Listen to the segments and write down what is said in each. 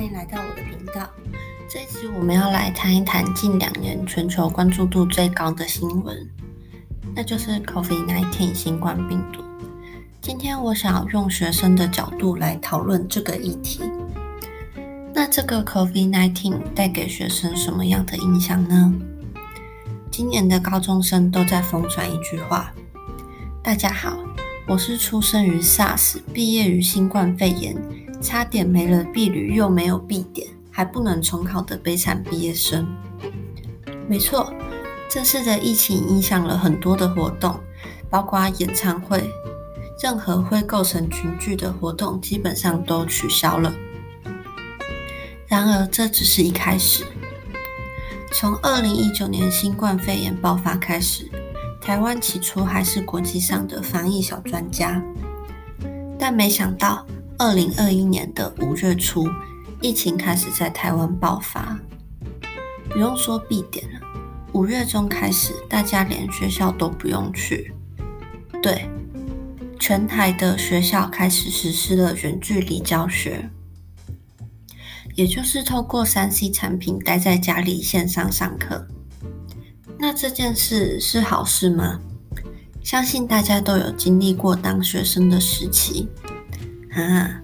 欢迎来到我的频道。这一集我们要来谈一谈近两年全球关注度最高的新闻，那就是 COVID-19 新冠病毒。今天我想要用学生的角度来讨论这个议题。那这个 COVID-19 带给学生什么样的影响呢？今年的高中生都在疯传一句话：“大家好，我是出生于 SARS，毕业于新冠肺炎。”差点没了毕旅，又没有毕点，还不能重考的悲惨毕业生。没错，这次的疫情影响了很多的活动，包括演唱会，任何会构成群聚的活动基本上都取消了。然而，这只是一开始。从二零一九年新冠肺炎爆发开始，台湾起初还是国际上的防疫小专家，但没想到。二零二一年的五月初，疫情开始在台湾爆发。不用说必点了，五月中开始，大家连学校都不用去。对，全台的学校开始实施了远距离教学，也就是透过三 C 产品待在家里线上上课。那这件事是好事吗？相信大家都有经历过当学生的时期。啊，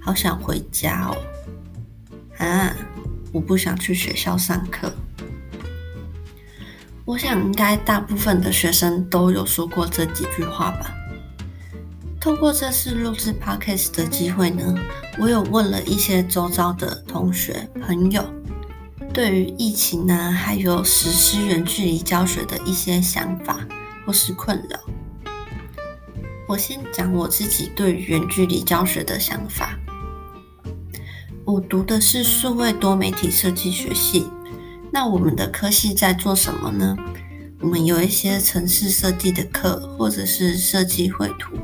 好想回家哦！啊，我不想去学校上课。我想应该大部分的学生都有说过这几句话吧。透过这次录制 Podcast 的机会呢，我有问了一些周遭的同学朋友，对于疫情呢，还有实施远距离教学的一些想法或是困扰。我先讲我自己对远距离教学的想法。我读的是数位多媒体设计学系，那我们的科系在做什么呢？我们有一些城市设计的课，或者是设计绘图，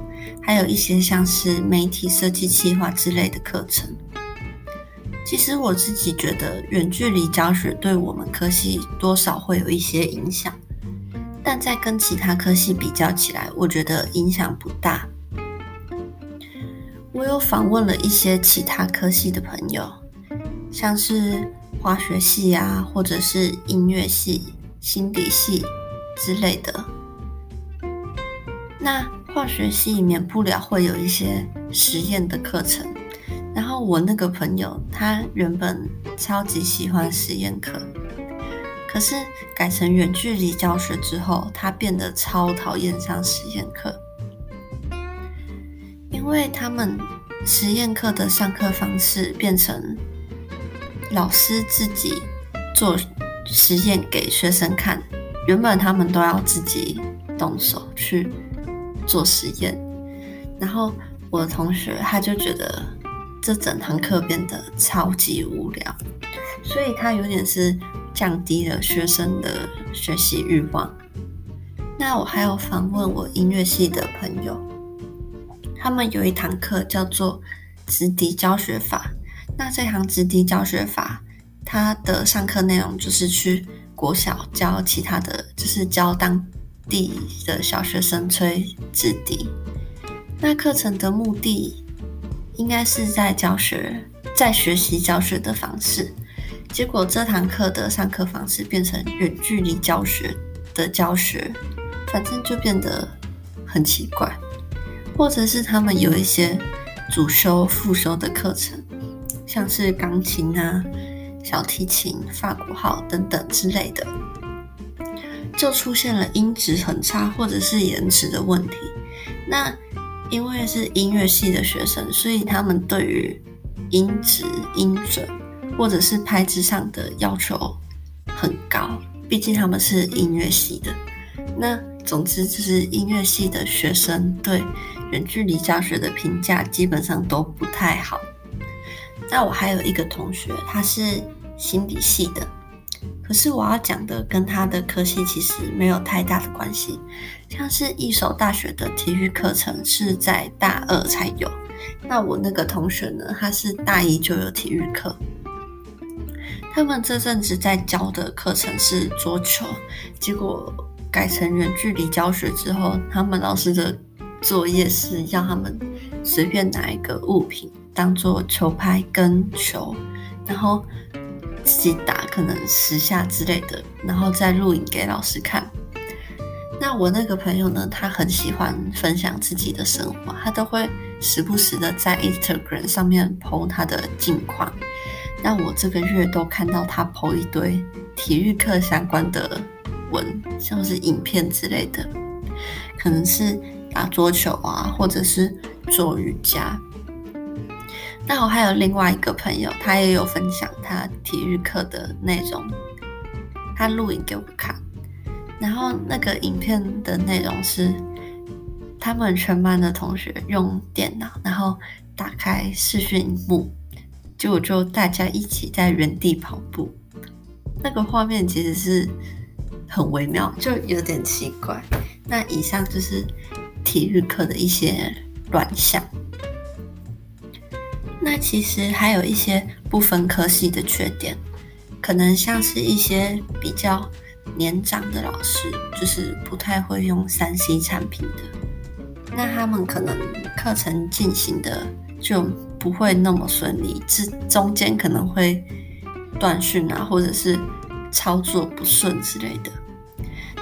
还有一些像是媒体设计企划之类的课程。其实我自己觉得远距离教学对我们科系多少会有一些影响。但在跟其他科系比较起来，我觉得影响不大。我有访问了一些其他科系的朋友，像是化学系啊，或者是音乐系、心理系之类的。那化学系免不了会有一些实验的课程，然后我那个朋友他原本超级喜欢实验课。可是改成远距离教学之后，他变得超讨厌上实验课，因为他们实验课的上课方式变成老师自己做实验给学生看，原本他们都要自己动手去做实验，然后我的同学他就觉得这整堂课变得超级无聊，所以他有点是。降低了学生的学习欲望。那我还有访问我音乐系的朋友，他们有一堂课叫做直笛教学法。那这堂直笛教学法，它的上课内容就是去国小教其他的，就是教当地的小学生吹直笛。那课程的目的，应该是在教学，在学习教学的方式。结果这堂课的上课方式变成远距离教学的教学，反正就变得很奇怪。或者是他们有一些主修、副修的课程，像是钢琴啊、小提琴、法国号等等之类的，就出现了音质很差或者是延迟的问题。那因为是音乐系的学生，所以他们对于音质、音准。或者是拍子上的要求很高，毕竟他们是音乐系的。那总之就是音乐系的学生对远距离教学的评价基本上都不太好。那我还有一个同学，他是心理系的，可是我要讲的跟他的科系其实没有太大的关系。像是一所大学的体育课程是在大二才有，那我那个同学呢，他是大一就有体育课。他们这阵子在教的课程是桌球，结果改成远距离教学之后，他们老师的作业是让他们随便拿一个物品当做球拍跟球，然后自己打可能十下之类的，然后再录影给老师看。那我那个朋友呢，他很喜欢分享自己的生活，他都会时不时的在 Instagram 上面 po 他的近况。那我这个月都看到他 po 一堆体育课相关的文，像是影片之类的，可能是打桌球啊，或者是做瑜伽。那我还有另外一个朋友，他也有分享他体育课的内容，他录影给我看。然后那个影片的内容是，他们全班的同学用电脑，然后打开视讯幕。结果就大家一起在原地跑步，那个画面其实是很微妙，就有点奇怪。那以上就是体育课的一些乱象。那其实还有一些不分科系的缺点，可能像是一些比较年长的老师，就是不太会用三 C 产品的，那他们可能课程进行的就。不会那么顺利，这中间可能会断讯啊，或者是操作不顺之类的。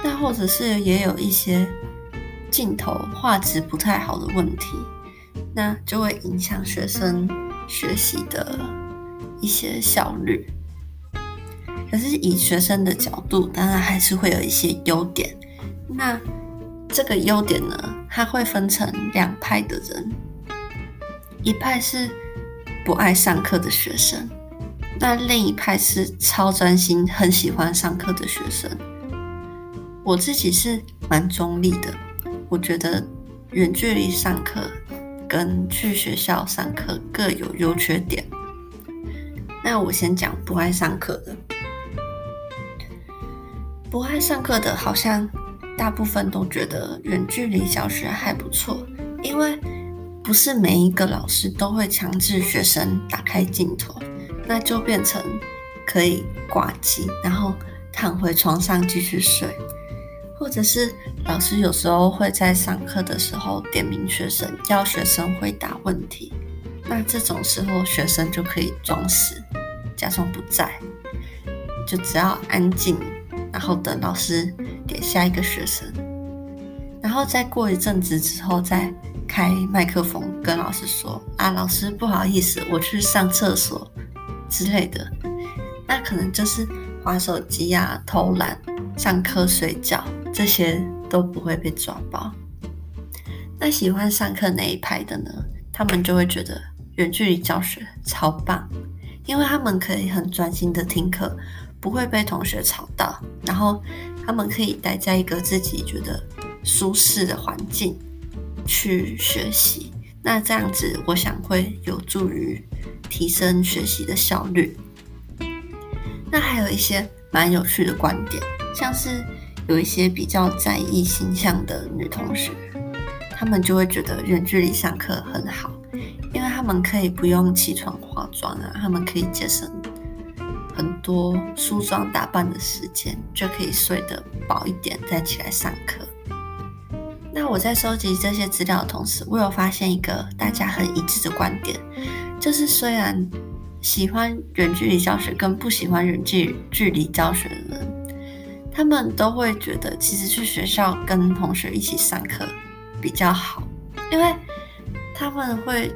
那或者是也有一些镜头画质不太好的问题，那就会影响学生学习的一些效率。可是以学生的角度，当然还是会有一些优点。那这个优点呢，它会分成两派的人。一派是不爱上课的学生，那另一派是超专心、很喜欢上课的学生。我自己是蛮中立的，我觉得远距离上课跟去学校上课各有优缺点。那我先讲不爱上课的，不爱上课的，好像大部分都觉得远距离教学还不错，因为。不是每一个老师都会强制学生打开镜头，那就变成可以挂机，然后躺回床上继续睡，或者是老师有时候会在上课的时候点名学生，要学生回答问题，那这种时候学生就可以装死，假装不在，就只要安静，然后等老师点下一个学生，然后再过一阵子之后再。开麦克风跟老师说啊，老师不好意思，我去上厕所之类的，那可能就是滑手机啊、偷懒、上课睡觉，这些都不会被抓包。那喜欢上课那一派的呢，他们就会觉得远距离教学超棒，因为他们可以很专心的听课，不会被同学吵到，然后他们可以待在一个自己觉得舒适的环境。去学习，那这样子我想会有助于提升学习的效率。那还有一些蛮有趣的观点，像是有一些比较在意形象的女同学，她们就会觉得远距离上课很好，因为她们可以不用起床化妆啊，她们可以节省很多梳妆打扮的时间，就可以睡得饱一点再起来上课。我在收集这些资料的同时，我有发现一个大家很一致的观点，就是虽然喜欢远距离教学跟不喜欢远距距离教学的人，他们都会觉得其实去学校跟同学一起上课比较好，因为他们会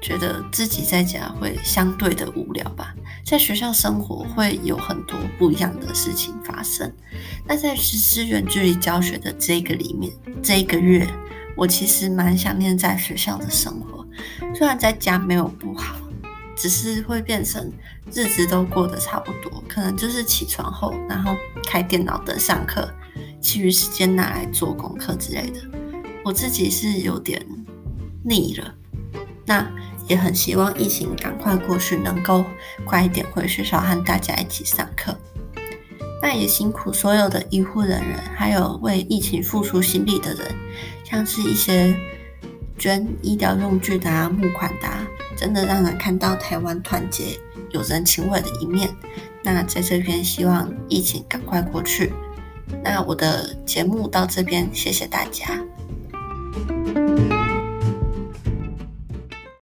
觉得自己在家会相对的无聊吧。在学校生活会有很多不一样的事情发生。那在实施远距离教学的这个里面，这一个月，我其实蛮想念在学校的生活。虽然在家没有不好，只是会变成日子都过得差不多，可能就是起床后，然后开电脑等上课，其余时间拿来做功课之类的。我自己是有点腻了。那。也很希望疫情赶快过去，能够快一点回学校和大家一起上课。那也辛苦所有的医护人员，还有为疫情付出心力的人，像是一些捐医疗用具的啊、募款的啊，真的让人看到台湾团结、有人情味的一面。那在这边希望疫情赶快过去。那我的节目到这边，谢谢大家。